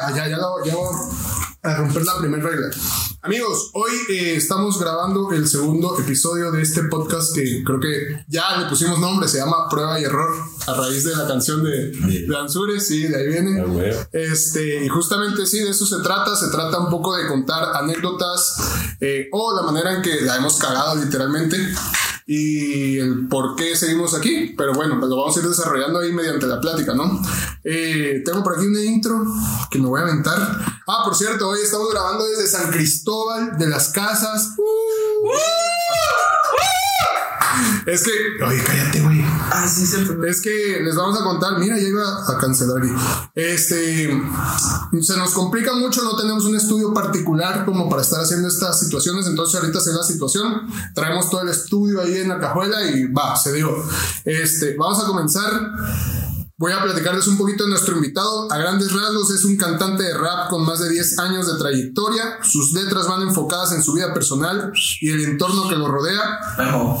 Ah, ya, ya, ya voy a romper la primera regla. Amigos, hoy eh, estamos grabando el segundo episodio de este podcast que creo que ya le pusimos nombre, se llama Prueba y Error, a raíz de la canción de, de Ansures, sí, de ahí viene. Ah. Este, y justamente sí, de eso se trata. Se trata un poco de contar anécdotas eh, o la manera en que la hemos cagado literalmente y el por qué seguimos aquí. Pero bueno, pues lo vamos a ir desarrollando ahí mediante la plática, ¿no? Eh, tengo por aquí una intro que me voy a aventar. Ah, por cierto, hoy estamos grabando desde San Cristóbal de las Casas. Es que, oye, cállate, güey. Ah, sí, se fue. Es que les vamos a contar, mira, ya iba a cancelar. y- Este, se nos complica mucho, no tenemos un estudio particular como para estar haciendo estas situaciones, entonces ahorita se da la situación, traemos todo el estudio ahí en la cajuela y va, se dio. Este, vamos a comenzar. Voy a platicarles un poquito de nuestro invitado. A grandes rasgos es un cantante de rap con más de 10 años de trayectoria. Sus letras van enfocadas en su vida personal y el entorno que lo rodea. Memo,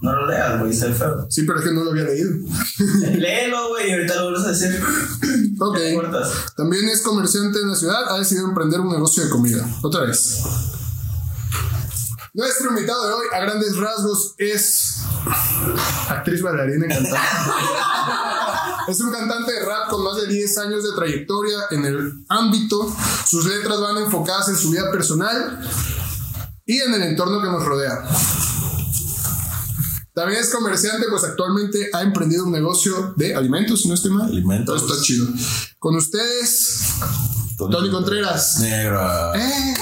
no lo leas, güey, está feo. Sí, pero es que no lo había leído. Léelo, güey, y ahorita lo vuelves a decir. Ok. También es comerciante en la ciudad, ha decidido emprender un negocio de comida. Otra vez. Nuestro invitado de hoy, a grandes rasgos, es actriz, bailarina y cantante. es un cantante de rap con más de 10 años de trayectoria en el ámbito. Sus letras van enfocadas en su vida personal y en el entorno que nos rodea. También es comerciante, pues actualmente ha emprendido un negocio de alimentos, si no estoy mal. Alimentos. Todo está chido. Con ustedes, Tony Contreras. Negro. ¡Eh!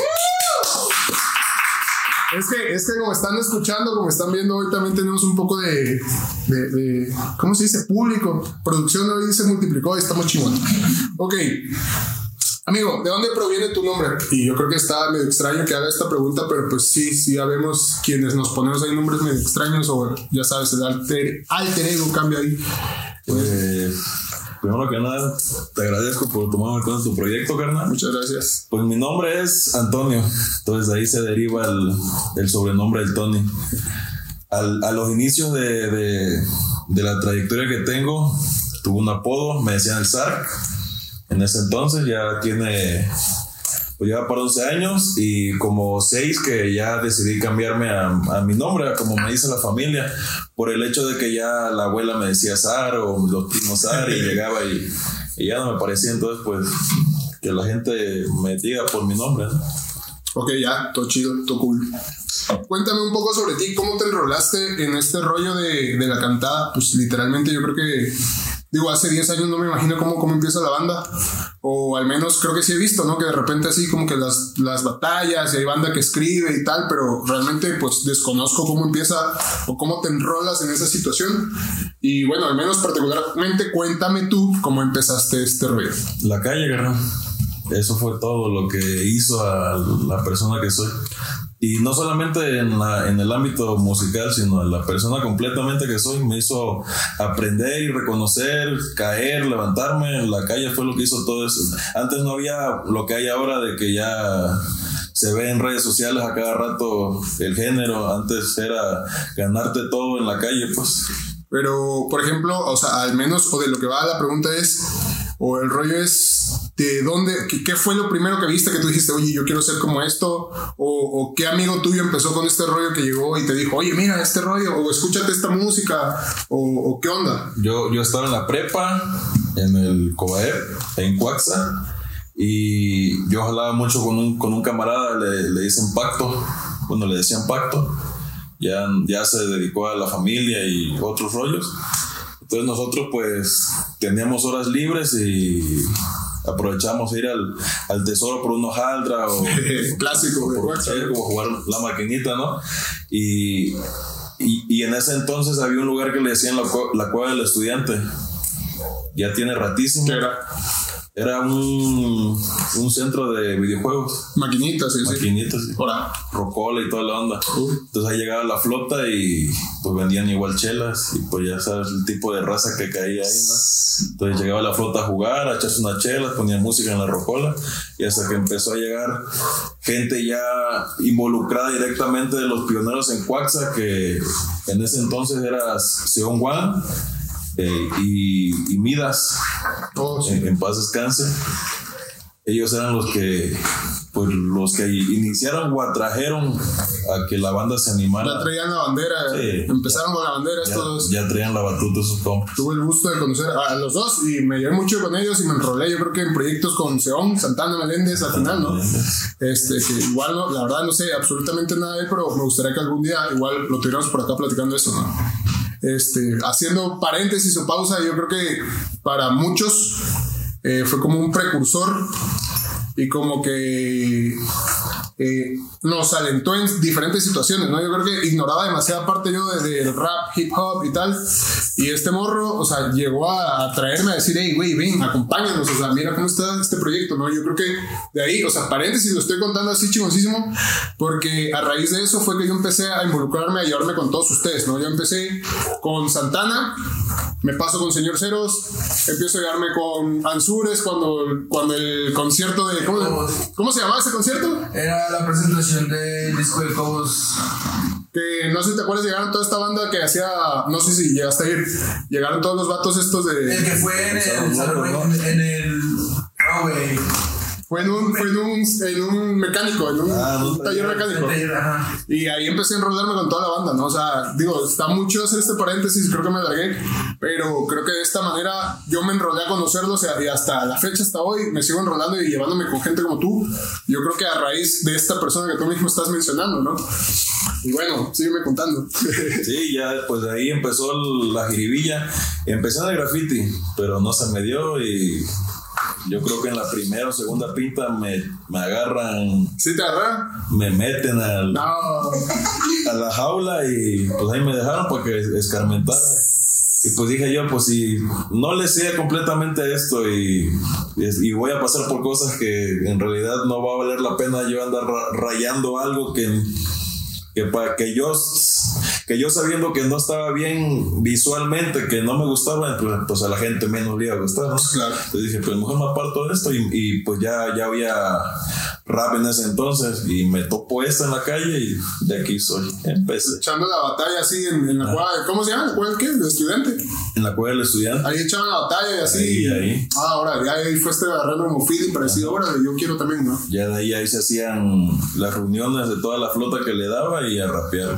Es que, es que como están escuchando, como están viendo, hoy también tenemos un poco de, de, de- ¿cómo se dice? Público. Producción hoy se multiplicó y estamos chingón. Ok. Amigo, ¿de dónde proviene tu nombre? Y yo creo que está medio extraño que haga esta pregunta, pero pues sí, sí, ya vemos quienes nos ponemos ahí nombres medio extraños o ya sabes, el alter, alter ego cambia ahí. Pues, primero que nada, te agradezco por tomarme en cuenta tu proyecto, carnal. Muchas gracias. Pues mi nombre es Antonio, entonces de ahí se deriva el, el sobrenombre del Tony. Al- a los inicios de, de- de la trayectoria que tengo, tuve un apodo, me decían el Sark. En ese entonces ya tiene, pues ya para 11 años y como 6 que ya decidí cambiarme a, a mi nombre, como me dice la familia, por el hecho de que ya la abuela me decía Sar o los primos Sar y llegaba y, y ya no me parecía, entonces pues que la gente me diga por mi nombre. ¿no? Ok, ya, todo chido, todo cool. Cuéntame un poco sobre ti, cómo te enrolaste en este rollo de, de la cantada. Pues literalmente yo creo que, digo, hace 10 años no me imagino cómo, cómo empieza la banda. O al menos creo que sí he visto, ¿no? Que de repente así como que las, las batallas y hay banda que escribe y tal, pero realmente pues desconozco cómo empieza o cómo te enrolas en esa situación. Y bueno, al menos particularmente cuéntame tú cómo empezaste este rollo. La calle, carnal. Eso fue todo lo que hizo a la persona que soy. Y no solamente en, la- en el ámbito musical, sino en la persona completamente que soy. Me hizo aprender y reconocer, caer, levantarme. La calle fue lo que hizo todo eso. Antes no había lo que hay ahora de que ya se ve en redes sociales a cada rato el género. Antes era ganarte todo en la calle, pues. Pero, por ejemplo, o sea, al menos, o de lo que va la pregunta es, o el rollo es, ¿de dónde, qué, fue lo primero que viste que tú dijiste, oye, yo quiero ser como esto? O, o qué amigo tuyo empezó con este rollo que llegó y te dijo, oye, mira este rollo, o escúchate esta música, o, o qué onda? Yo, yo estaba en la prepa, en el COBAEP, en Cuaxa, y yo jalaba mucho con un, con un camarada, le, le dicen Pacto, bueno, le decían Pacto, ya, ya se dedicó a la familia y otros rollos. Entonces nosotros pues teníamos horas libres y aprovechamos ir al, al tesoro por una hojaldra o Clásico por como jugar la maquinita, ¿no? Y, y, y en ese entonces había un lugar que le decían la, la cueva del estudiante. Ya tiene ratísimo. ¿Qué era? Era un, un centro de videojuegos, Maquinitas, sí, sí. maquinitas, sí. Ahora, rocola y toda la onda. Uh. Entonces ahí llegaba la flota y pues vendían igual chelas y pues ya sabes el tipo de raza que caía ahí, ¿no? Entonces llegaba la flota a jugar, a echarse unas chelas, ponían música en la rocola y hasta que empezó a llegar gente ya involucrada directamente de los pioneros en Cuaxa que en ese entonces era Seon Juan eh, y, y Midas oh, sí. en, en paz descanse. ellos eran los que pues los que iniciaron o atrajeron a que la banda se animara. Ya traían la bandera, Sí. empezaron con la bandera Ya, estos. ya traían la batuta compas. Tuve el gusto de conocer a los dos y me llevé mucho con ellos y me enrolé, yo creo que en proyectos con Seón, Santana Meléndez al final, ¿no? Este, que igual, no, la verdad, no sé absolutamente nada de él, pero me gustaría que algún día igual lo tuviéramos por acá platicando eso, ¿no? Este, haciendo paréntesis o pausa, yo creo que para muchos eh, fue como un precursor y como que eh, nos alentó en diferentes situaciones, ¿no? Yo creo que ignoraba demasiada parte yo de- del rap, hip hop y tal. Y este morro, o sea, llegó a, a traerme a decir, hey, güey, ven, acompáñanos, o sea, mira cómo está este proyecto, ¿no? Yo creo que de ahí, o sea, paréntesis, lo estoy contando así chingosísimo, porque a raíz de eso fue que yo empecé a involucrarme, a llevarme con todos ustedes, ¿no? Yo empecé con Santana, me paso con Señor Ceros, empiezo a llevarme con Ansures cuando, cuando el concierto de... ¿Cómo, cómo se llamaba ese concierto? Era la presentación del disco de Cobos. Que no sé si te acuerdas, llegaron toda esta banda que hacía, no sé si llegaste a ir, llegaron todos los vatos estos El de... que fue en el en, en el. No, güey. Fue en un, fue en un, en un mecánico, en un, Ah, un taller mecánico. Y ahí empecé a enrolarme con toda la banda, ¿no? O sea, digo, está mucho hacer este paréntesis, creo que me alargué, pero creo que de esta manera yo me enrolé a conocerlos y hasta la fecha, hasta hoy, me sigo enrolando y llevándome con gente como tú. Yo creo que a raíz de esta persona que tú mismo estás mencionando, ¿no? Y bueno, sígueme contando. Sí, ya pues de ahí empezó la jiribilla. Empecé en el graffiti, pero no se me dio y yo creo que en la primera o segunda pinta me, me agarran, ¿Sí te agarraron? me meten al, No. a la jaula y pues ahí me dejaron para que escarmentara. Y pues dije yo, pues si no le sé completamente esto y, y voy a pasar por cosas que en realidad no va a valer la pena yo andar ra- rayando algo que, que, para que yo que yo sabiendo que no estaba bien visualmente, que no me gustaba, pues, pues a la gente menos le iba a gustar. ¿no? Claro. Entonces dije, pues mejor me aparto de esto y, y, pues ya, ya había rap en ese entonces y me topo esta en la calle y de aquí soy. Empecé Echando la batalla así en, en la cueva, ¿cómo se llama? ¿La cueva del qué? ¿De estudiante? en la cueva del estudiante. Ahí echaban la batalla y así. Ahí. Ah, ahora, ya ahí fue este agarrando como feeling parecido, ahora yo quiero también, ¿no? Ya de ahí, ahí se hacían las reuniones de toda la flota que le daba y a rapear.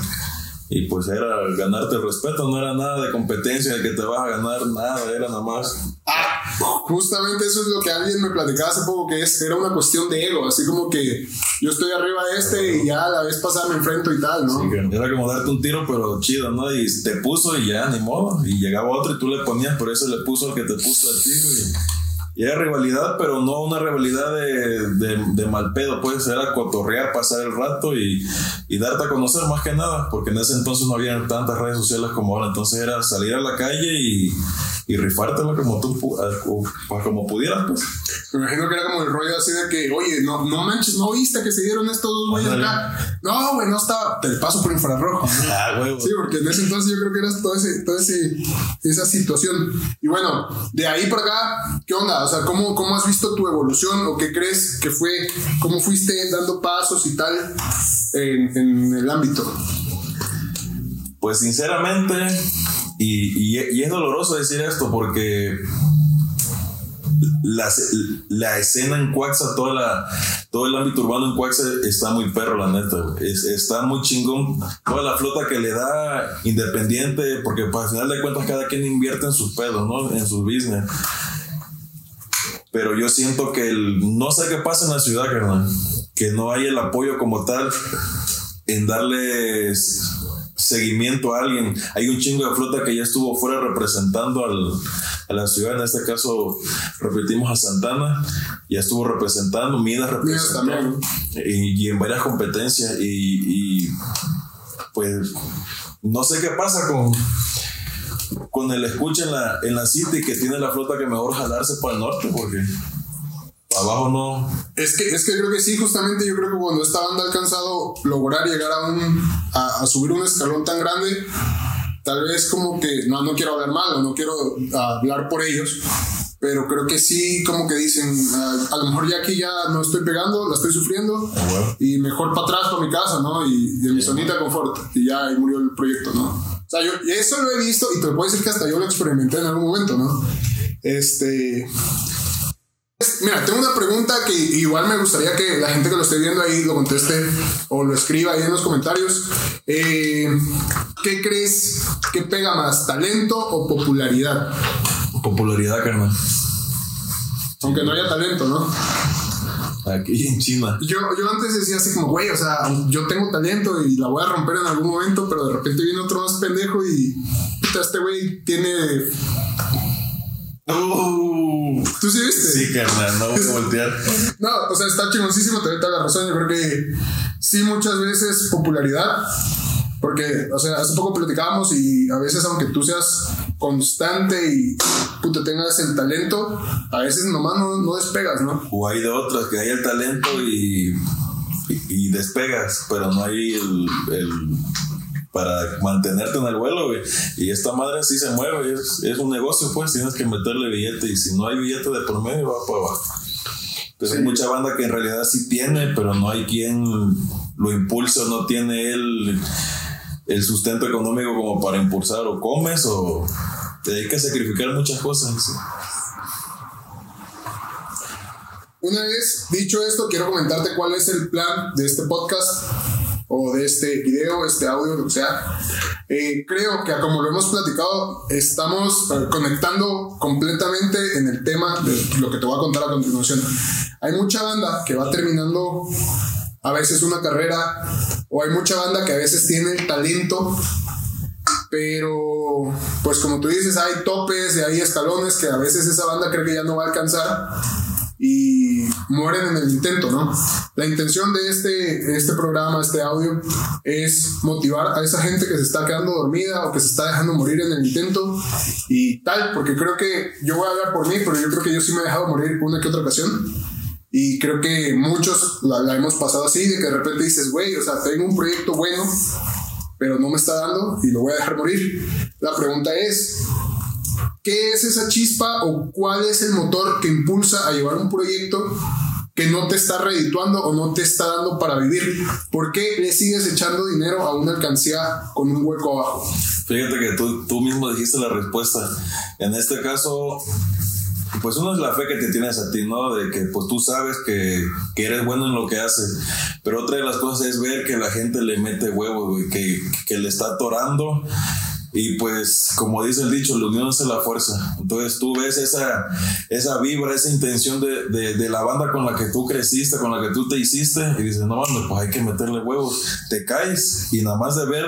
Y pues era ganarte el respeto, no era nada de competencia de que te vas a ganar nada, era nada más. Ah, justamente eso es lo que alguien me platicaba hace poco, que es, era una cuestión de ego, así como que yo estoy arriba de este y ya la vez pasada me enfrento y tal, ¿no? Era como darte un tiro, pero chido, ¿no? Y te puso y ya, ni modo. Y llegaba otro y tú le ponías, por eso le puso el que te puso el tiro. Y, y era rivalidad, pero no una rivalidad de, de, mal pedo, pues era cotorrear, pasar el rato y, y darte a conocer más que nada, porque en ese entonces no había tantas redes sociales como ahora. Entonces era salir a la calle y, y rifártela como tú, pu- a- o- como pudieras, pues. Me imagino que era como el rollo así de que, oye, no, no manches, no viste que se dieron estos dos güeyes acá. No, güey, no estaba, te paso por infrarrojo. Ah, huevo. Sí, porque en ese entonces yo creo que era todo ese, todo ese, esa situación. Y bueno, de ahí para acá, ¿qué onda? O sea, ¿cómo, ¿cómo has visto tu evolución o qué crees que fue? ¿Cómo fuiste dando pasos y tal en, en el ámbito? Pues sinceramente, y, y- es doloroso decir esto porque la, la escena en Cuaxa, toda la, todo el ámbito urbano en Cuaxa está muy perro, la neta. Es- está muy chingón. Toda la flota que le da independiente, porque pues, al final de cuentas cada quien invierte en sus pedos, ¿no? En sus business. Pero yo siento que el, no sé qué pasa en la ciudad, carnal. Que no hay el apoyo como tal en darles seguimiento a alguien. Hay un chingo de flota que ya estuvo fuera representando al, a la ciudad. En este caso, repetimos a Santana. Ya estuvo representando. Midas representó. también. Y, y en varias competencias. Y, y, pues no sé qué pasa con con el escucha en la, en la City que tiene la flota que mejor jalarse para el norte porque abajo no Es que, es que creo que sí, justamente yo creo que cuando esta banda ha alcanzado lograr llegar a un a, a subir un escalón tan grande, tal vez como que, no, no quiero hablar mal o no quiero hablar por ellos, pero creo que sí como que dicen, ah, a lo mejor ya aquí ya no estoy pegando, la estoy sufriendo, y mejor para atrás, para mi casa, ¿no? Y, en mi zonita de confort, y ya ahí murió el proyecto, ¿no? O sea, yo eso lo he visto y te puedo decir que hasta yo lo experimenté en algún momento, ¿no? Este... Mira, tengo una pregunta que igual me gustaría que la gente que lo esté viendo ahí lo conteste o lo escriba ahí en los comentarios. Eh, ¿Qué crees que pega más, talento o popularidad? Popularidad, carnal. Aunque no haya talento, ¿no? Aquí en China. Yo, yo antes decía así como, güey, o sea, yo tengo talento y la voy a romper en algún momento, pero de repente viene otro más pendejo y puta, este güey tiene... Uh, ¿Tú sí viste? sí, carnal, no voy a voltear. No, o sea, está chingoncísimo, te toda la razón. Yo creo que sí, muchas veces popularidad, porque, o sea, hace poco platicábamos y a veces, aunque tú seas constante y puta, tengas el talento, a veces nomás no, no despegas, ¿no? O hay de otras que hay el talento y, y, y despegas, pero no hay el, el- para mantenerte en el vuelo, güey. Y esta madre sí se mueve, es, es un negocio, pues tienes que meterle billete y si no hay billete de por medio, va para abajo. Pero hay mucha banda que en realidad sí tiene, pero no hay quien lo impulse o no tiene el, el sustento económico como para impulsar o comes o te hay que sacrificar muchas cosas. ¿sí? Una vez dicho esto, quiero comentarte cuál es el plan de este podcast o de este video, este audio, lo que sea. Eh, creo que como lo hemos platicado, estamos eh, conectando completamente en el tema de lo que te voy a contar a continuación. Hay mucha banda que va terminando a veces una carrera o hay mucha banda que a veces tiene el talento pero pues como tú dices hay topes y hay escalones que a veces esa banda cree que ya no va a alcanzar y mueren en el intento, ¿no? La intención de este, este programa, este audio, es motivar a esa gente que se está quedando dormida o que se está dejando morir en el intento y tal, porque creo que yo voy a hablar por mí, pero yo creo que yo sí me he dejado morir una que otra ocasión. Y creo que muchos la, la hemos pasado así, de que de repente dices, güey, o sea, tengo un proyecto bueno, pero no me está dando y lo voy a dejar morir. La pregunta es, ¿qué es esa chispa o cuál es el motor que impulsa a llevar un proyecto que no te está redituando o no te está dando para vivir? ¿Por qué le sigues echando dinero a una alcancía con un hueco abajo? Fíjate que tú, tú mismo dijiste la respuesta. En este caso, pues uno es la fe que te tienes a ti, ¿no? De que pues tú sabes que, que eres bueno en lo que haces. Pero otra de las cosas es ver que la gente le mete huevo, güey, que, que le está atorando. Y pues, como dice el dicho, la unión hace la fuerza. Entonces tú ves esa, esa vibra, esa intención de, de, de la banda con la que tú creciste, con la que tú te hiciste, y dices, no mames, pues hay que meterle huevos. Te caes y nada más de ver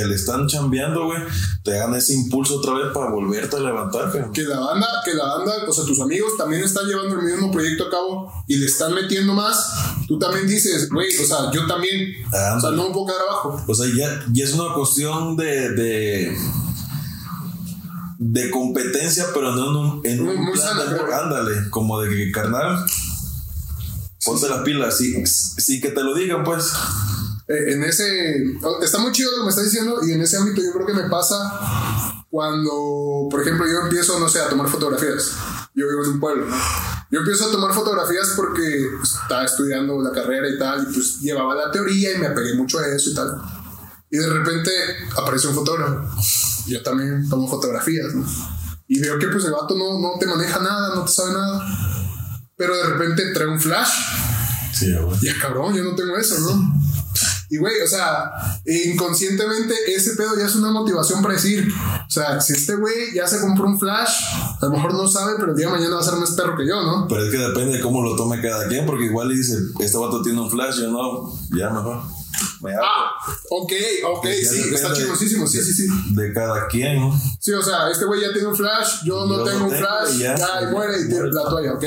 que le están chambeando, güey, te dan ese impulso otra vez para volverte a levantar, güey. Que la banda, que la banda, o sea, tus amigos también están llevando el mismo proyecto a cabo y le están metiendo más. Tú también dices, güey, o sea, yo también, o sea, no me puedo quedar abajo. O sea, ya, ya es una cuestión de, de, de competencia, pero no en un, en Muy- un muy plan sana, de- ándale, como de que carnal, ponte las pilas, sí, sí que te lo digan, pues. Eh, en ese, está muy chido lo que me estás diciendo y en ese ámbito yo creo que me pasa cuando, por ejemplo, yo empiezo, no sé, a tomar fotografías. Yo vivo en un pueblo, ¿no? Yo empiezo a tomar fotografías porque estaba estudiando la carrera y tal, y pues llevaba la teoría y me apegué mucho a eso y tal. Y de repente aparece un fotógrafo. Yo también tomo fotografías, ¿no? Y veo que pues el vato no, no te maneja nada, no te sabe nada. Pero de repente trae un flash. Sí, güey. Ya cabrón, yo no tengo eso, ¿no? Y güey, o sea, inconscientemente ese pedo ya es una motivación para decir, o sea, si este güey ya se compró un flash, a lo mejor no sabe, pero el día de mañana va a ser más perro que yo, ¿no? Pero es que depende de cómo lo tome cada quien, porque igual le dice, este vato tiene un flash, yo no, ya mejor. Ah, ok, ok, sí, está chingosísimo, sí, sí, sí. De cada quien, ¿no? Sí, o sea, este güey ya tiene un flash, yo no Yo tengo un flash, ya. ya, y muere y tira la toalla, ok.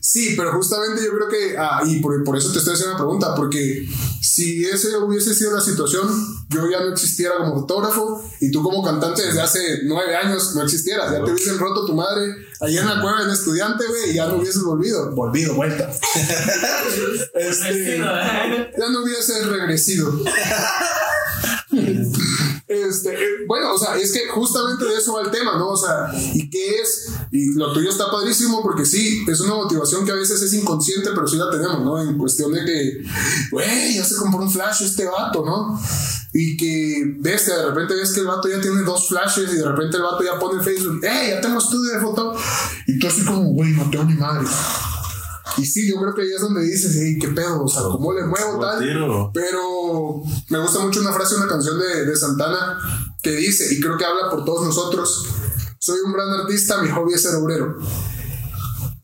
Sí, pero justamente yo creo que, ah, y por, por eso te estoy haciendo la pregunta, porque si ese hubiese sido la situación, yo ya no existiera como fotógrafo y tú como cantante desde hace nueve años no existieras, ya te hubiesen roto tu madre allá en la cueva en estudiante, güey, y ya no hubieses volvido, volvido, vuelta. este, ya no hubieses regresido. Este, eh, bueno, o sea, es que justamente de eso va el tema, ¿no? O sea, ¿y qué es? Y lo tuyo está padrísimo porque sí, es una motivación que a veces es inconsciente, pero sí la tenemos, ¿no? En cuestión de que, güey, ya se compró un flash este vato, ¿no? Y que ves, de repente ves que el vato ya tiene dos flashes y de repente el vato ya pone en Facebook, ¡eh, ya tengo estudio de foto! Y tú así como, güey, no tengo ni madre. Y sí, yo creo que ahí es donde dices, hey, qué pedo, o sea, cómo le muevo tal. Tiro. Pero me gusta mucho una frase una canción de, de Santana que dice, y creo que habla por todos nosotros, soy un gran artista, mi hobby es ser obrero.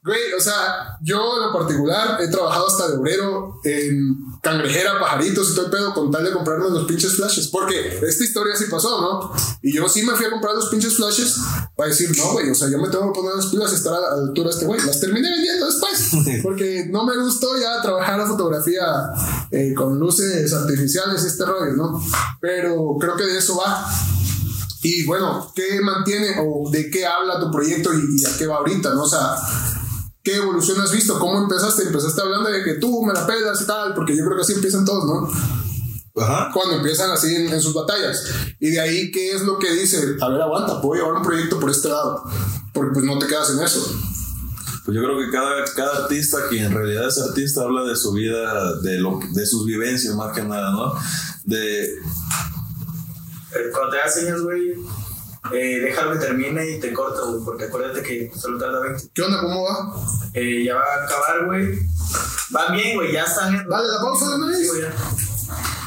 Güey, o sea, yo en lo particular he trabajado hasta de obrero en cangrejera, pajaritos y todo el pedo con tal de comprarme los pinches flashes. Porque esta historia sí pasó, ¿no? Y yo sí me fui a comprar los pinches flashes para decir, no, güey, o sea, yo me tengo que poner las pilas y estar a la altura de este güey. Las terminé vendiendo después. Porque no me gustó ya trabajar la fotografía eh, con luces artificiales y este rollo, ¿no? Pero creo que de eso va. Y bueno, ¿qué mantiene o de qué habla tu proyecto y, y a qué va ahorita, no? O sea, ¿qué evolución has visto? ¿Cómo empezaste? Empezaste hablando de que tú me la pelas y tal, porque yo creo que así empiezan todos, ¿no? Ajá. Cuando empiezan así en, en sus batallas. Y de ahí, ¿qué es lo que dice? A ver, aguanta, puedo llevar un proyecto por este lado. Porque pues no te quedas en eso. Pues yo creo que cada, cada artista que en realidad es artista habla de su vida, de, lo, de sus vivencias más que nada, ¿no? De, Cuando te das señas, güey, eh, déjalo que termine y te corta, güey, porque acuérdate que solo tarda 20. ¿Qué onda? ¿Cómo va? Eh, ya va a acabar, güey. Van bien, güey, ya están. Dale la pausa de una vez. Sí, güey, ya.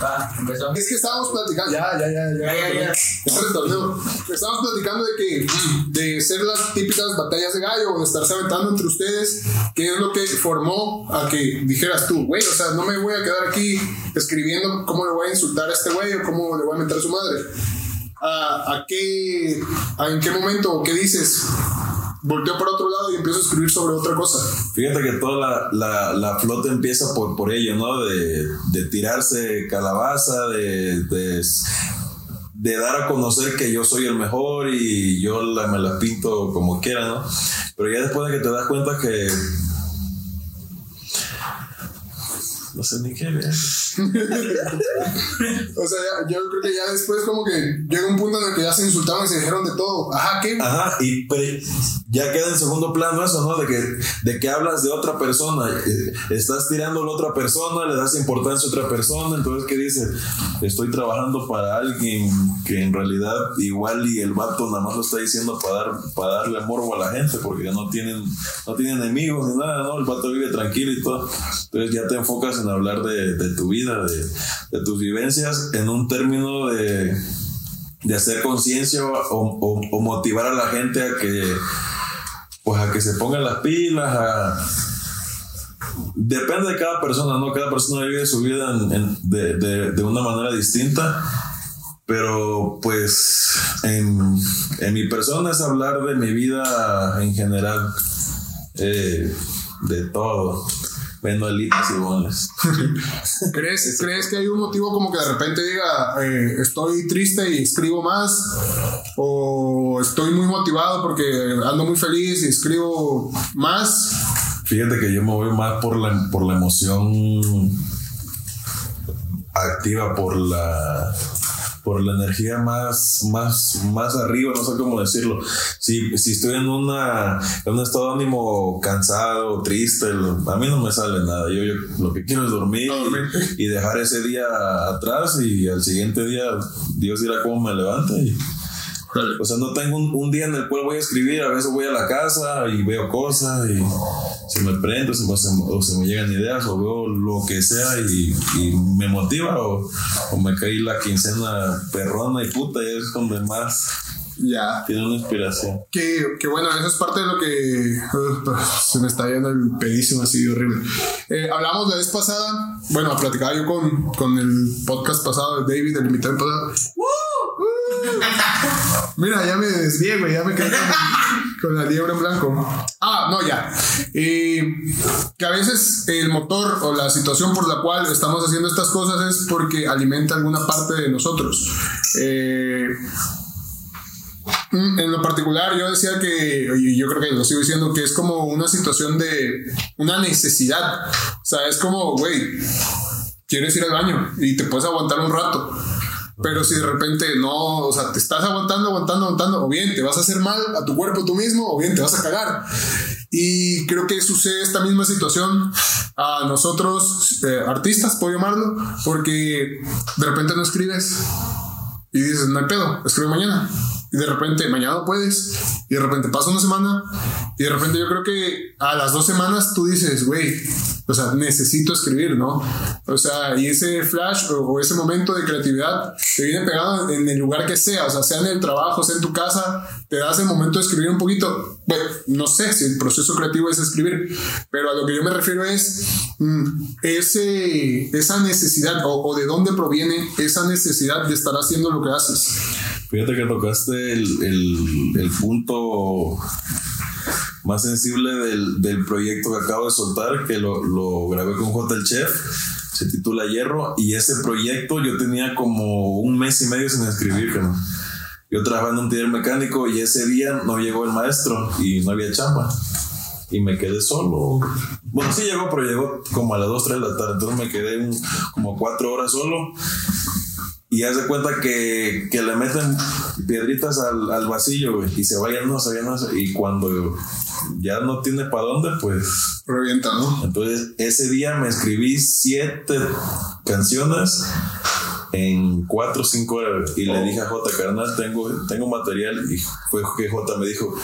Va, empezó. Es que estábamos platicando. Ya, ya, ya, ya. Ya, ya, ya. Ya retornó. Estábamos platicando de que de ser las típicas batallas de gallo o de estarse aventando entre ustedes, que es lo que formó a que dijeras tú, güey, o sea, no me voy a quedar aquí escribiendo cómo le voy a insultar a este güey o cómo le voy a meter a su madre. ¿A, a qué, a en qué momento qué dices? Volteo para otro lado y empiezo a escribir sobre otra cosa. Fíjate que toda la, la, la flota empieza por, por ello, ¿no? De, de tirarse calabaza, de, de, de dar a conocer que yo soy el mejor y yo la, me la pinto como quiera, ¿no? Pero ya después de que te das cuenta que... No sé ni qué ver. O sea, yo creo que ya después como que llega un punto en el que ya se insultaban y se dijeron de todo. Ajá, ¿qué? Ajá, y pero ya queda en segundo plano eso, ¿no? De que, de que hablas de otra persona, eh, estás tirando a la otra persona, le das importancia a otra persona, entonces, ¿qué dices? Estoy trabajando para alguien que en realidad igual y el vato nada más lo está diciendo para, dar, para darle morbo a la gente, porque ya no tienen, no tienen enemigos ni nada, ¿no? El vato vive tranquilo y todo. Entonces ya te enfocas en hablar de, tu vida, de, tus vivencias, en un término de de hacer conciencia o, motivar a la gente a que pues a que se pongan las pilas depende de cada persona no cada persona vive su vida de, de- una manera distinta pero pues en, en mi persona es hablar de mi vida en general eh, de todo vendo alitas y bones ¿Crees, ¿Crees que hay un motivo como que de repente diga, eh, estoy triste y escribo más? ¿O estoy muy motivado porque ando muy feliz y escribo más? Fíjate que yo me voy más por la, por la emoción activa, por la por la energía más, más, más arriba, no sé cómo decirlo. Si, si estoy en, una, en un estado de ánimo cansado, triste, a mí no me sale nada. Yo, yo lo que quiero es dormir. y, y dejar ese día atrás y al siguiente día Dios dirá cómo me levanta y, o sea, no tengo un, un día en el cual voy a escribir, a veces voy a la casa y veo cosas y se me prende, se me, se o se me llegan ideas o veo lo que sea y, y me motiva o, o me cae la quincena perrona y puta y es donde más Ya. tiene una inspiración. Que, que bueno, eso es parte de lo que uh, se me está yendo el pedísimo así horrible. Eh, hablamos la vez pasada, bueno, platicaba yo con, con el podcast pasado de David, el invitado pasado. Mira, ya me desvié, güey, ya me quedé con, con la liebre en blanco. Ah, no, ya. Eh, que a veces el motor o la situación por la cual estamos haciendo estas cosas es porque alimenta alguna parte de nosotros. Eh, Mm, En lo particular, yo decía que, y yo creo que lo sigo diciendo, que es como una situación de una necesidad. O sea, es como, güey, quieres ir al baño y te puedes aguantar un rato. Pero si de repente no, o sea, te estás aguantando, aguantando, aguantando, o bien te vas a hacer mal a tu cuerpo tú mismo, o bien te vas a cagar. Y creo que sucede esta misma situación a nosotros, eh, artistas, puedo llamarlo, porque de repente no escribes y dices, no hay pedo, escribe mañana. Y de repente, mañana puedes. Y de repente pasa una semana. Y de repente yo creo que a las dos semanas tú dices, güey, o sea, necesito escribir, ¿no? O sea, y ese flash o, ese momento de creatividad te viene pegado en el lugar que sea, o sea, sea en el trabajo, sea en tu casa, te das el momento de escribir un poquito. Bueno, no sé si el proceso creativo es escribir, pero a lo que yo me refiero es mm, ese, esa necesidad o de dónde proviene esa necesidad de estar haciendo lo que haces. Fíjate que tocaste el, el, el punto más sensible del, del proyecto que acabo de soltar, que lo, lo grabé con J Chef, se titula Hierro, y ese proyecto yo tenía como un mes y medio sin escribir, no. Yo trabajaba en un taller mecánico y ese día no llegó el maestro y no había chamba. Y me quedé solo. Bueno, sí llegó, pero llegó como a las 2, 3 de la tarde. Entonces me quedé un- como 4 horas solo. Y haz de cuenta que, que le meten piedritas al, al vasillo, güey. Y se va llenando, se. Y cuando ya no tiene para dónde, pues Revienta, ¿no? entonces, ese día me escribí siete canciones en cuatro o cinco horas. Y le dije a J, carnal, tengo, tengo material. Y fue que J me dijo,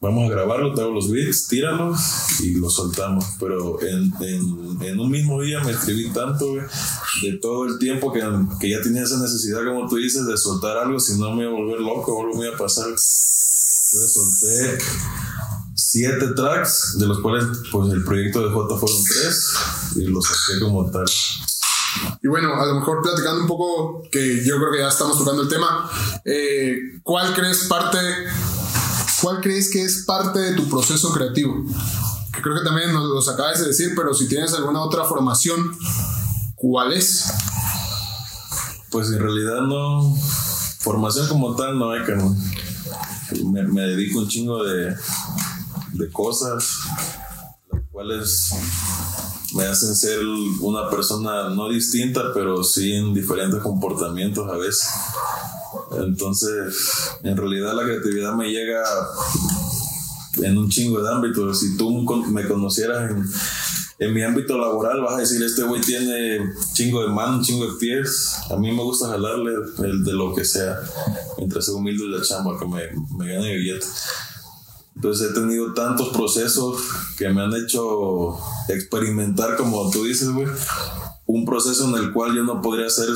vamos a grabarlo, te hago los beats, tíralos y los soltamos. Pero en, en, en un mismo día me escribí tanto, güey, de todo el tiempo que, que ya tenía esa necesidad, como tú dices, de soltar algo, si no me iba a volver loco, algo me iba a pasar. Entonces solté siete tracks, de los cuales pues el proyecto de J fueron tres y los saqué como tal. Y bueno, a lo mejor platicando un poco, que yo creo que ya estamos tocando el tema, eh, ¿cuál crees parte, cuál crees que es parte de tu proceso creativo? Que creo que también nos los acabas de decir, pero si tienes alguna otra formación, ¿cuál es? Pues en realidad no, formación como tal no hay, carnal. Me, me dedico un chingo de, de cosas, las cuales me hacen ser una persona no distinta, pero sí en diferentes comportamientos a veces. Entonces, en realidad la creatividad me llega en un chingo de ámbitos. Si tú me conocieras en, en mi ámbito laboral, vas a decir, este güey tiene chingo de manos, chingo de pies. A mí me gusta jalarle el de lo que sea, mientras sea humilde la chamba, que me, me gane billete. Entonces he tenido tantos procesos que me han hecho experimentar, como tú dices, güey, un proceso en el cual yo no podría ser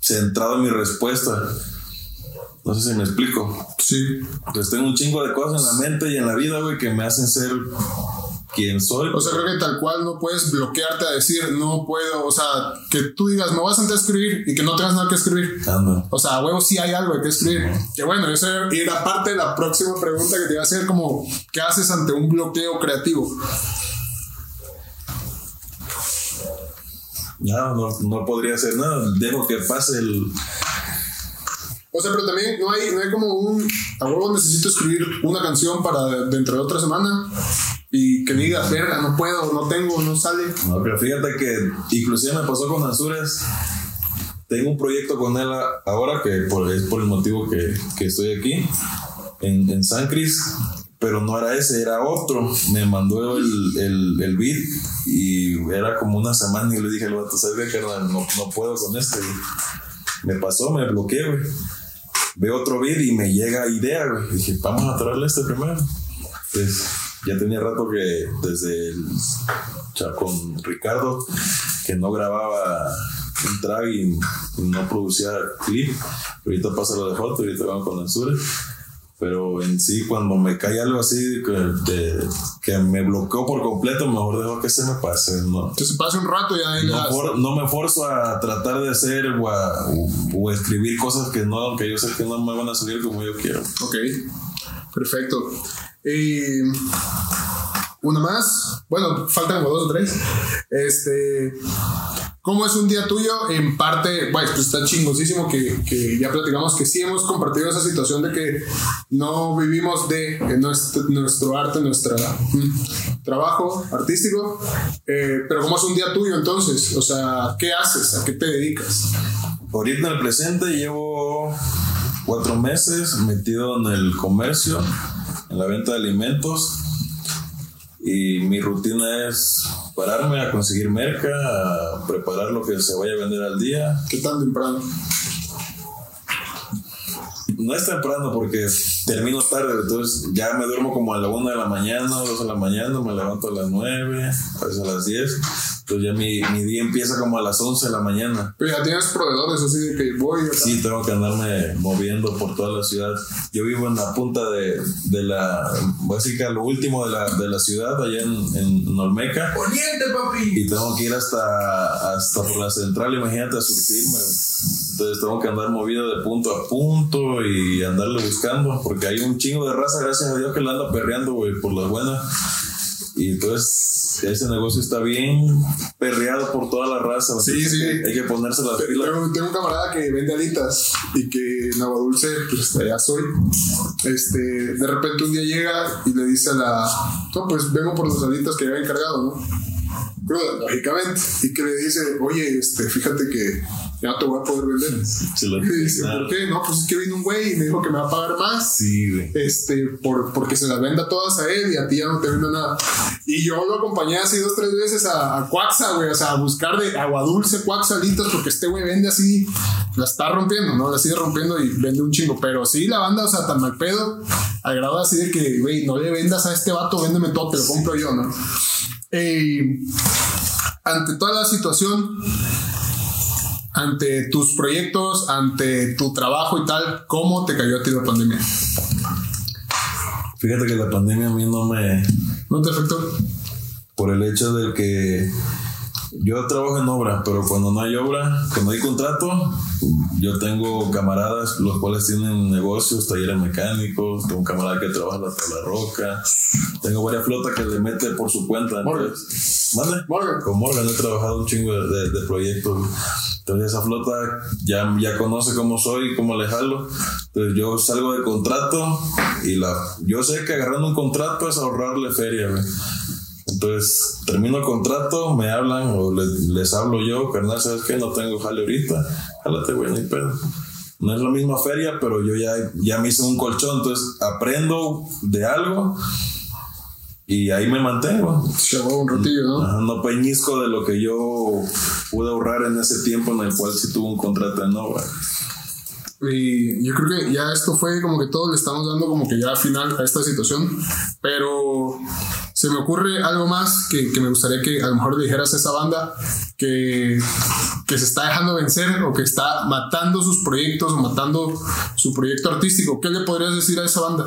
centrado en mi respuesta. No sé si me explico. Sí. Pues tengo un chingo de cosas en la mente y en la vida, güey, que me hacen ser quien soy. O sea, creo que tal cual no puedes bloquearte a decir, no puedo, o sea, que tú digas, me voy a sentar a escribir y que no tengas nada que escribir. O sea, huevo sí hay algo que escribir. Que bueno, eso era parte de la próxima pregunta que te iba a hacer, como, ¿qué haces ante un bloqueo creativo? No, no, no podría hacer nada. Dejo que pase el. O sea, pero también no hay, no hay como un, a huevo necesito escribir una canción para dentro de otra semana y que digas, verga, no puedo, no tengo, no sale. No, pero fíjate que inclusive me pasó con Azures. Tengo un proyecto con él ahora que por, es por el motivo que, que estoy aquí en, en San Cris, pero no era ese, era otro. Me mandó el, el, el beat y era como una semana y le dije al vato, ¿sabes qué, carnal? No, no puedo con este. güey". Me pasó, me bloqueé, güey. Veo otro beat y me llega idea, güey. Dije, vamos a traerle este primero. Pues ya tenía rato que desde el cha- con Ricardo que no grababa un track y, y no producía clip. Ahorita pasa lo de foto, ahorita vamos con Azure. Pero en sí, cuando me cae algo así que, de- que me bloqueó por completo, mejor dejo que se me pase. No, Que se pase un rato y ahí le no, for- no me forzo a tratar de hacer o, a- o- o escribir cosas que no, que yo sé que no me van a salir como yo quiero. Ok, perfecto. Una más. Bueno, faltan dos o tres. Este. ¿Cómo es un día tuyo? En parte, pues está chingosísimo que, que ya platicamos que sí hemos compartido esa situación de que no vivimos de nuestro, arte, nuestro trabajo artístico. Eh, pero ¿cómo es un día tuyo entonces? O sea, ¿qué haces? ¿A qué te dedicas? Ahorita en el presente llevo cuatro meses metido en el comercio, en la venta de alimentos. Y mi rutina es pararme a conseguir merca, a preparar lo que se vaya a vender al día. ¿Qué tan temprano? No es temprano porque termino tarde, entonces ya me duermo como a la una de la mañana, dos de la mañana, me levanto a las nueve, a veces a las 10. Entonces ya mi, mi día empieza como a las 11 de la mañana. Pero ya tienes proveedores así de que voy. acá. Sí, tengo que andarme moviendo por toda la ciudad. Yo vivo en la punta de, de la, básica, lo último de la, de la ciudad, allá en, en Olmeca. Poniente, papi. Y tengo que ir hasta, hasta por la central, imagínate, a surtirme. Entonces tengo que andar movido de punto a punto y andarle buscando, porque hay un chingo de raza, gracias a Dios, que la anda perreando, güey, por las buenas. Y entonces ese negocio está bien perreado por toda la raza. Sí, sí. Hay que ponerse las pilas. Tengo, tengo un camarada que vende alitas y que en Agua Dulce, pues allá soy. Este, de repente un día llega y le dice a la, no, pues vengo por las alitas que había encargado, ¿no? Cruda, lógicamente. Y que le dice, oye, este, fíjate que ya no te voy a poder vender. Se lo- Y dice, ¿por qué? No, pues es que vino un güey y me dijo que me va a pagar más Sí, güey. este, por, porque se las venda todas a él y a ti ya no te vende nada. Y yo lo acompañé así dos, tres veces a, a Cuaxa, güey, o sea, a buscar de agua dulce, Cuaxa, alitas, porque este güey vende así, la está rompiendo, ¿no? La sigue rompiendo y vende un chingo. Pero sí, la banda, o sea, tan mal pedo, al grado así de que, güey, no le vendas a este vato, véndeme todo, te lo compro yo, ¿no? Eh, ante toda la situación, ante tus proyectos, ante tu trabajo y tal, ¿cómo te cayó a ti la pandemia? Fíjate que la pandemia a mí no me, ¿No te afectó? por el hecho de que yo trabajo en obra, pero cuando no hay obra, cuando hay contrato, yo tengo camaradas los cuales tienen negocios, talleres mecánicos, tengo un camarada que trabaja la tabla roca, tengo varias flotas que le mete por su cuenta. Morgan. Morgan. Con Morgan he trabajado un chingo de, proyectos. Entonces esa flota ya, ya conoce cómo soy, cómo le jalo. Entonces yo salgo de contrato y la, yo sé que agarrando un contrato es ahorrarle feria. Entonces, termino el contrato, me hablan o les, les hablo yo, carnal, ¿sabes qué? No tengo jale ahorita. Jálate, güey, no hay pedo. No es la misma feria, pero yo ya, ya me hice un colchón, entonces aprendo de algo y ahí me mantengo. Se llevó un ratillo, ¿no? Ajá, no peñizco de lo que yo pude ahorrar en ese tiempo en el cual sí tuve un contrato en obra. Y yo creo que ya esto fue como que todos le estamos dando como que ya final a esta situación. Pero se me ocurre algo más que, que me gustaría que a lo mejor le dijeras a esa banda que, que se está dejando vencer o que está matando sus proyectos o matando su proyecto artístico. ¿Qué le podrías decir a esa banda?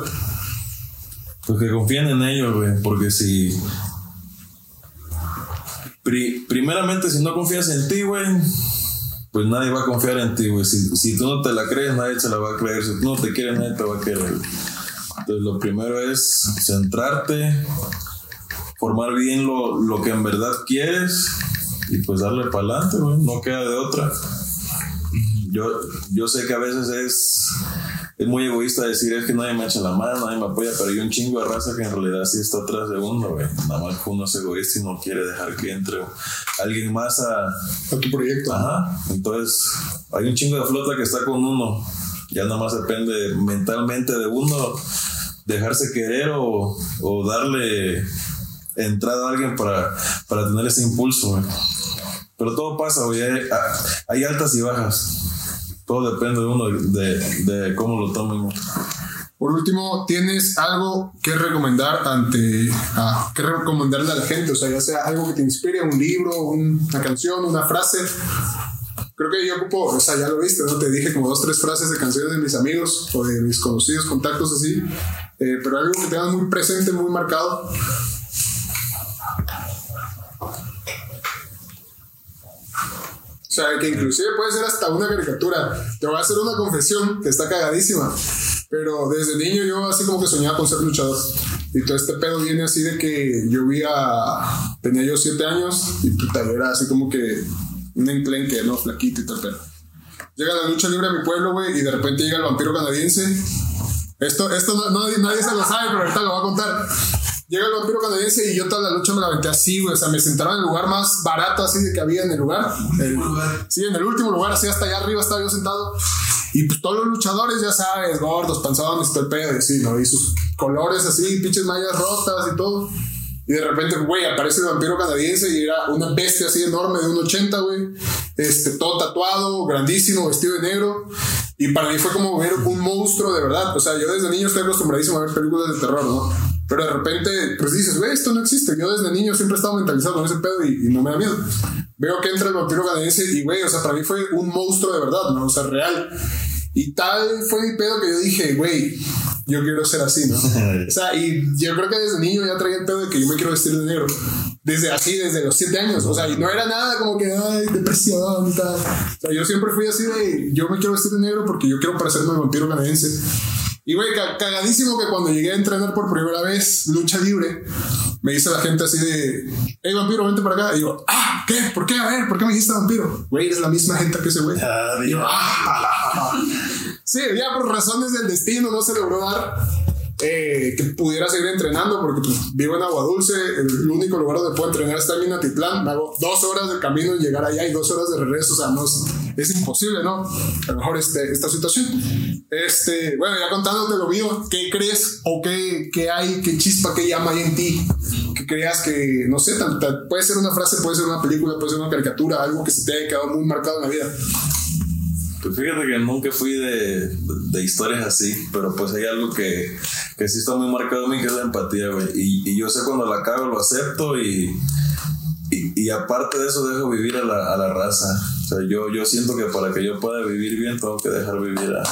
Pues que confíen en ellos, güey, porque si. Pri- primeramente, si no confías en ti, güey, pues nadie va a confiar en ti, güey. Si, si tú no te la crees, nadie se la va a creer. Si tú no te quieres, nadie te va a querer. Entonces, lo primero es centrarte, formar bien lo, lo que en verdad quieres y pues darle para adelante, güey. No queda de otra. Yo, yo sé que a veces es, es muy egoísta decir es que nadie me echa la mano, nadie me apoya, pero hay un chingo de raza que en realidad sí está atrás de uno, güey. Nada más que uno es egoísta y no quiere dejar que entre alguien más a, A tu proyecto. Ajá. Entonces, hay un chingo de flota que está con uno. Ya nada más depende mentalmente de uno dejarse querer o, o darle entrada a alguien para, para tener ese impulso. güey. Pero todo pasa, güey. Hay, hay altas y bajas. Todo depende de uno, de, de cómo lo tomen. Por último, ¿tienes algo que recomendar ante, ah, que recomendarle a la gente? O sea, ya sea algo que te inspire, un libro, un- una canción, una frase. Creo que yo ocupo, o sea, ya lo viste, ¿no? Te dije como dos, tres frases de canciones de mis amigos o de mis conocidos, contactos así. Eh, pero algo que tengas muy presente, muy marcado. O sea, que inclusive puede ser hasta una caricatura. Te voy a hacer una confesión que está cagadísima. Pero desde niño yo así como que soñaba con ser luchador. Y todo este pedo viene así de que yo vi a... Tenía yo siete años y puta, era así como que un enclenque, ¿no? Flaquito y tal pedo. Llega la lucha libre a mi pueblo, güey, y de repente llega el vampiro canadiense. Esto, esto no- no- nadie se lo sabe, pero ahorita lo voy a contar. Llega el vampiro canadiense y yo toda la lucha me la aventé así, güey. O sea, me sentaron en el lugar más barato así de que había en el lugar. El- lugar. Sí, en el último lugar, así hasta allá arriba estaba yo sentado. Y pues todos los luchadores, ya sabes, gordos, panzones, todo el pedo, y sí, ¿no? Y sus colores así, pinches mallas rotas y todo. Y de repente, güey, aparece el vampiro canadiense y era una bestia así enorme de un 80, güey. Este, todo tatuado, grandísimo, vestido de negro. Y para mí fue como ver un monstruo de verdad. O sea, yo desde niño estoy acostumbradísimo a ver películas de terror, ¿no? Pero de repente, pues dices, güey, esto no existe. Yo desde niño siempre he estado mentalizado con ese pedo y, y no me da miedo. Veo que entra el vampiro canadiense y, güey, o sea, para mí fue un monstruo de verdad, ¿no? O sea, real. Y tal fue mi pedo que yo dije, güey, yo quiero ser así, ¿no? o sea, y yo creo que desde niño ya traía el pedo de que yo me quiero vestir de negro. Desde así, desde los siete años. O sea, y no era nada como que, ay, depresión y tal. O sea, yo siempre fui así de, yo me quiero vestir de negro porque yo quiero parecerme al vampiro canadiense. Y güey, ca- cagadísimo que cuando llegué a entrenar por primera vez lucha libre, me dice la gente así de, hey vampiro, vente para acá. Y yo, ah, ¿qué? ¿Por qué? A ver, ¿por qué me dijiste vampiro? Güey, eres la misma gente que ese güey. Ah, Y yo, ah. Sí, ya por razones del destino no se logró dar eh, que pudiera seguir entrenando porque pues, vivo en Agua Dulce, el único lugar donde puedo entrenar está en Minatitlán. Me hago dos horas de camino en llegar allá y dos horas de regreso, o sea, no es, es imposible, ¿no? A lo mejor este, esta situación. Este, bueno, ya contándote lo mío, ¿qué crees o qué, qué hay, qué chispa, qué llama hay en ti? Que creas que, no sé, puede ser una frase, puede ser una película, puede ser una caricatura, algo que se te haya quedado muy marcado en la vida. Pues fíjate que nunca fui de, de historias así, pero pues hay algo que, que sí está muy marcado en mí, que es la empatía, güey. Y, y yo sé cuando la cago, lo acepto y, y, y aparte de eso dejo vivir a la, a la raza. O sea, yo, yo siento que para que yo pueda vivir bien, tengo que dejar vivir a,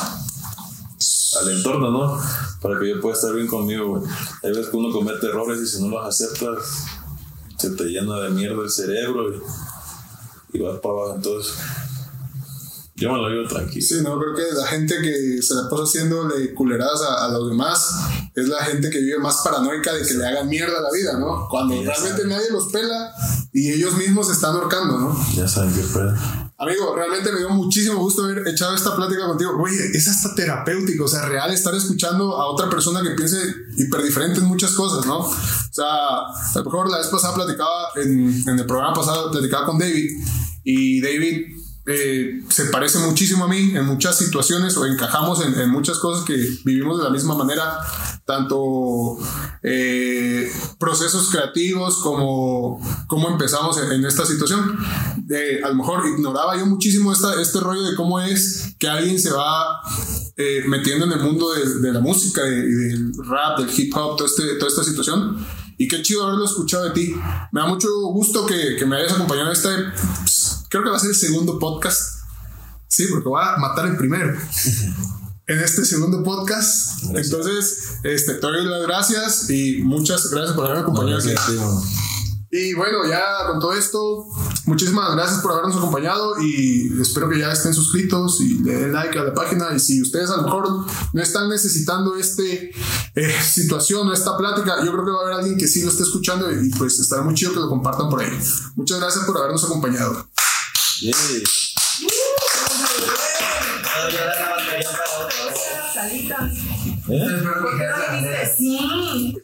al entorno, ¿no? Para que yo pueda estar bien conmigo, güey. Hay veces que uno comete errores y si no los aceptas, se te llena de mierda el cerebro y, y vas para abajo. Entonces, yo me lo digo tranquilo. Sí, no, creo que la gente que se la pasa haciéndole culeradas a, a los demás es la gente que vive más paranoica de que le hagan mierda a la vida, ¿no? Cuando ya realmente nadie los pela y ellos mismos se están ahorcando, ¿no? Ya saben qué pedo. Amigo, realmente me dio muchísimo gusto haber echado esta plática contigo. Oye, es hasta terapéutico, o sea, real estar escuchando a otra persona que piense hiperdiferente en muchas cosas, ¿no? O sea, a lo mejor la vez pasada platicaba, en, en el programa pasado platicaba con David y David eh, se parece muchísimo a mí en muchas situaciones o encajamos en, en muchas cosas que vivimos de la misma manera, tanto eh, procesos creativos como cómo empezamos en, en esta situación. Eh, a lo mejor ignoraba yo muchísimo esta, este rollo de cómo es que alguien se va eh, metiendo en el mundo de, de la música y del rap, del hip hop, todo este, toda esta situación. Y qué chido haberlo escuchado de ti. Me da mucho gusto que, que me hayas acompañado en este. Creo que va a ser el segundo podcast. Sí, porque voy a matar el primero. En este segundo podcast. Gracias. Entonces, este, te doy las gracias y muchas gracias por haberme acompañado aquí. Y bueno, ya con todo esto, muchísimas gracias por habernos acompañado y espero que ya estén suscritos y le den like a la página. Y si ustedes a lo mejor no están necesitando este eh, situación o esta plática, yo creo que va a haber alguien que sí lo esté escuchando y pues estará muy chido que lo compartan por ahí. Muchas gracias por habernos acompañado. Yeah. ¿Eh?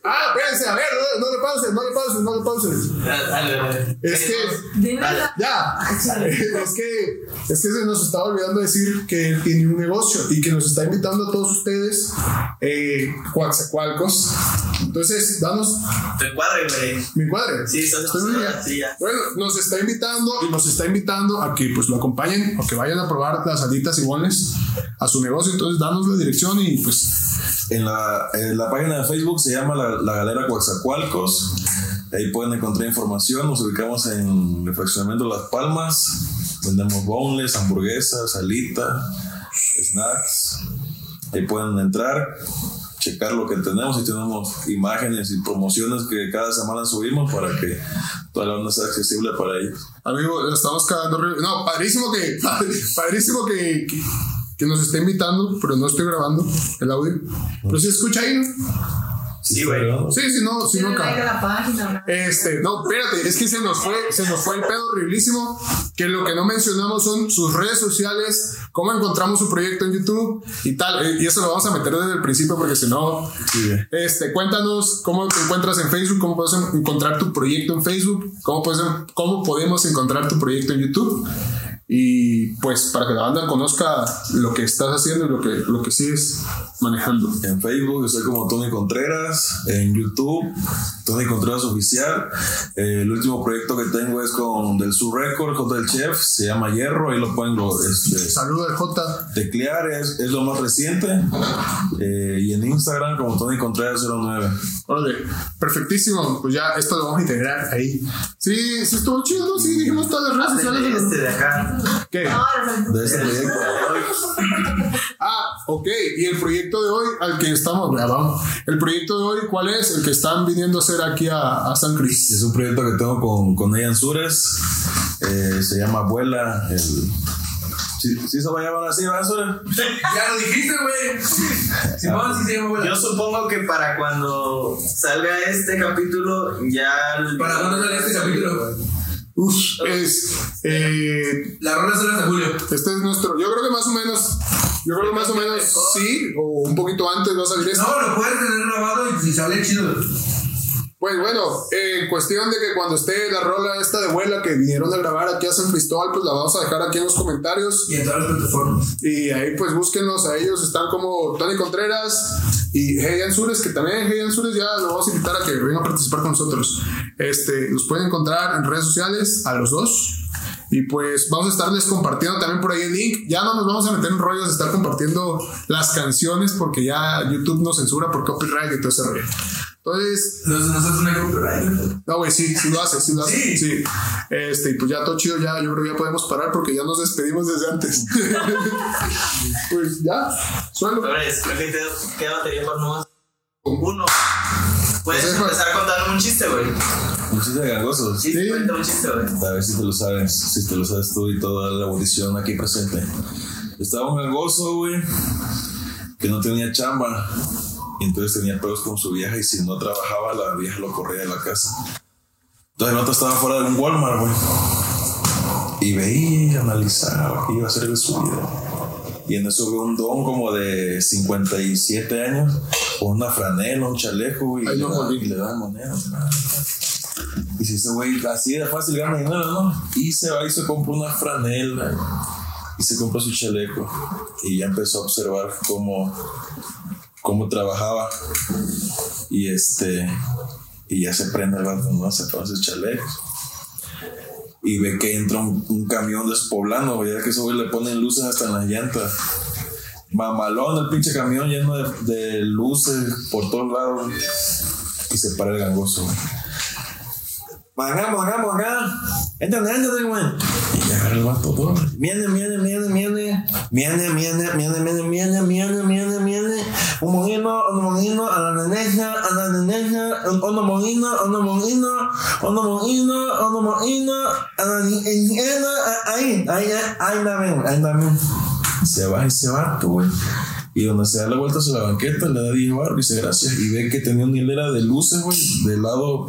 Ah, espérense, a ver, pauses, no le pauses, no le pauses. Dale, dale. Es que. Ya, es que, es que se nos estaba olvidando decir que él tiene un negocio y que nos está invitando a todos ustedes, eh, Coaxacualcos. Entonces, danos Te encuadre, güey. mi cuadre. Sí, bien. sí, ya. Bueno, nos está invitando y nos está invitando a que pues lo acompañen o que vayan a probar las alitas y bones a su negocio. Entonces, danos la dirección y pues En la, en la página de Facebook se llama La, la Galera Coaxacualcos. Ahí pueden encontrar información. Nos ubicamos en el fraccionamiento Las Palmas. Vendemos boneless, hamburguesas, salita, snacks. Ahí pueden entrar, checar lo que tenemos y tenemos imágenes y promociones que cada semana subimos para que toda la onda sea accesible para ellos. Amigo, estamos cagando. No, padrísimo que, padrísimo que, que, que nos esté invitando, pero no estoy grabando el audio. Pero si escucha ahí, ¿no? Sí, güey. Sí, sí, no, sí, no. Este, no, espérate, es que se nos fue, se nos fue el pedo horriblísimo, que lo que no mencionamos son sus redes sociales, cómo encontramos su proyecto en YouTube y tal, eh, y eso lo vamos a meter desde el principio porque si no, Sí, este, cuéntanos cómo te encuentras en Facebook, cómo puedes encontrar tu proyecto en Facebook, cómo, puedes, cómo podemos encontrar tu proyecto en YouTube. Y pues para que la banda conozca lo que estás haciendo y lo que, lo que sigues manejando. En Facebook estoy como Tony Contreras, en YouTube Tony Contreras Oficial. Eh, el último proyecto que tengo es con Del Sur Record, J del Chef, se llama Hierro, ahí lo pueden lo, este, Saludos al J. teclear, es, es lo más reciente. Eh, y en Instagram como Tony Contreras 09. Órale, perfectísimo. Pues ya esto lo vamos a integrar ahí. Sí, sí estuvo chido, ¿no? Sí, dijimos todas las redes sociales. Este de acá. ¿Qué? De ese proyecto. Ah, ok. Y el proyecto de hoy al que estamos grabando. El proyecto de hoy, ¿cuál es? El que están viniendo a hacer aquí a, a San Cris. Es un proyecto que tengo con, con Ian Sures. Eh, se llama Abuela. El... ¿Sí, sí se va a llamar así, ¿verdad, Sures? Ya lo dijiste, güey. Simón, sí se llama, güey. Yo supongo que para cuando salga este capítulo ya. ¿Para cuándo sale este capítulo? Uf, es. Eh, La rola sale hasta julio. este es nuestro. Yo creo que más o menos. Yo creo que más o menos sí, o un poquito antes va a salir esto. No, lo puedes tener grabado y si sale chido. Pues bueno, eh, cuestión de que cuando esté la rola esta de vuela que vinieron a grabar aquí a San Cristóbal, pues la vamos a dejar aquí en los comentarios. Y en todas las plataformas. Y ahí pues búsquenlos a ellos, están como Tony Contreras y Hey Ansures, que también Hey Ansures ya lo vamos a invitar a que venga a participar con nosotros. Este, los pueden encontrar en redes sociales a los dos. Y pues vamos a estarles compartiendo también por ahí el link. Ya no nos vamos a meter en rollos de estar compartiendo las canciones porque ya YouTube nos censura por copyright y todo ese rollo. Entonces, nosotros una copyright. no, güey, sí, sí lo hace, sí lo hace. Sí. Sí. Este, y pues ya todo chido, ya, yo creo que ya podemos parar porque ya nos despedimos desde antes. pues ya, suelo. Flores, creo que te queda batería para nomás. Uno. Puedes Pues es- empezar contando un chiste, güey. Un chiste de. Sí, Sí. cuenta un chiste, güey. A ver si te lo sabes, si te lo sabes tú y toda la audición aquí presente. Estaba un gangoso, güey, que no tenía chamba. Entonces tenía pedos con su vieja y si no trabajaba, la vieja lo corría de la casa. Entonces el otro estaba fuera de un Walmart, güey. Y veía y analizaba qué iba a hacer de su vida. Y en eso ve un don como de 57 años, con una franela, un chaleco, güey, Ay, y, no, le da- y le dan monedas. man. Y si ese güey así de fácil gana dinero, ¿no? Y se va y se compra una franela y se compra su chaleco. Y ya empezó a observar cómo, cómo trabajaba. Y este, y ya se prende el vato, ¿no? Se pone sus chalecos. Y ve que entra un, un camión despoblando, ya que güey le ponen luces hasta en las llantas. Mamalón el pinche camión lleno de, de luces por todos lados. Y se para el gangoso, güey. Mangá, mangá, mangá. Entra, entra, güey. Y agarra el vato todo. Viene, viene, viene, viene. Viene, viene, viene, viene, viene, viene, viene, viene. Un mojino, un mojino, a la neneja, a la neneja. Un un mojino, un mojino, un mojino, un mojino. A la niña, ahí, ahí, ahí la ven, ahí la ven. Se va y se va, tú, güey. Y donde se da la vuelta hacia la banqueta, le da 10 baros y dice gracias. Y ve que tenía una hilera de luces, güey, del lado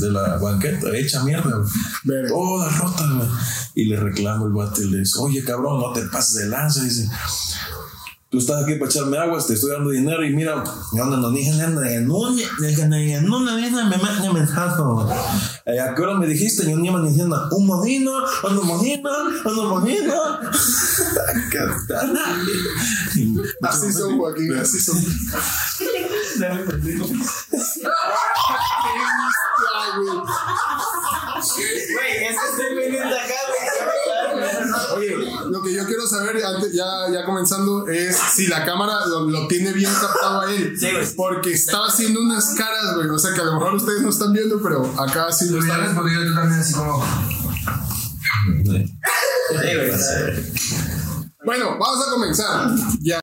de la banqueta, hecha mierda, güey. Toda rota, güey. Y le reclama el vato y le dice, oye, cabrón, no te pases de lanza. Dice, tú estás aquí para echarme agua, te estoy dando dinero y mira, yo no no dije nada, en un, en una vida me mete mensaje. Eh, ¿A qué hora me dijiste? Yo ni me diciendo, un mojino, un mojino, un mojino. Así son, Joaquín, así son. Güey. Ese estoy viniendo acá, güey. Oye, lo que yo quiero saber, antes, ya, ya comenzando, es si la cámara lo, lo tiene bien captado a él. Sí, güey. Porque estaba haciendo unas caras, güey. O sea que a lo mejor ustedes no están viendo, pero acá sí lo están. respondido tú también así como. Sí, güey. Bueno, vamos a comenzar. Ya.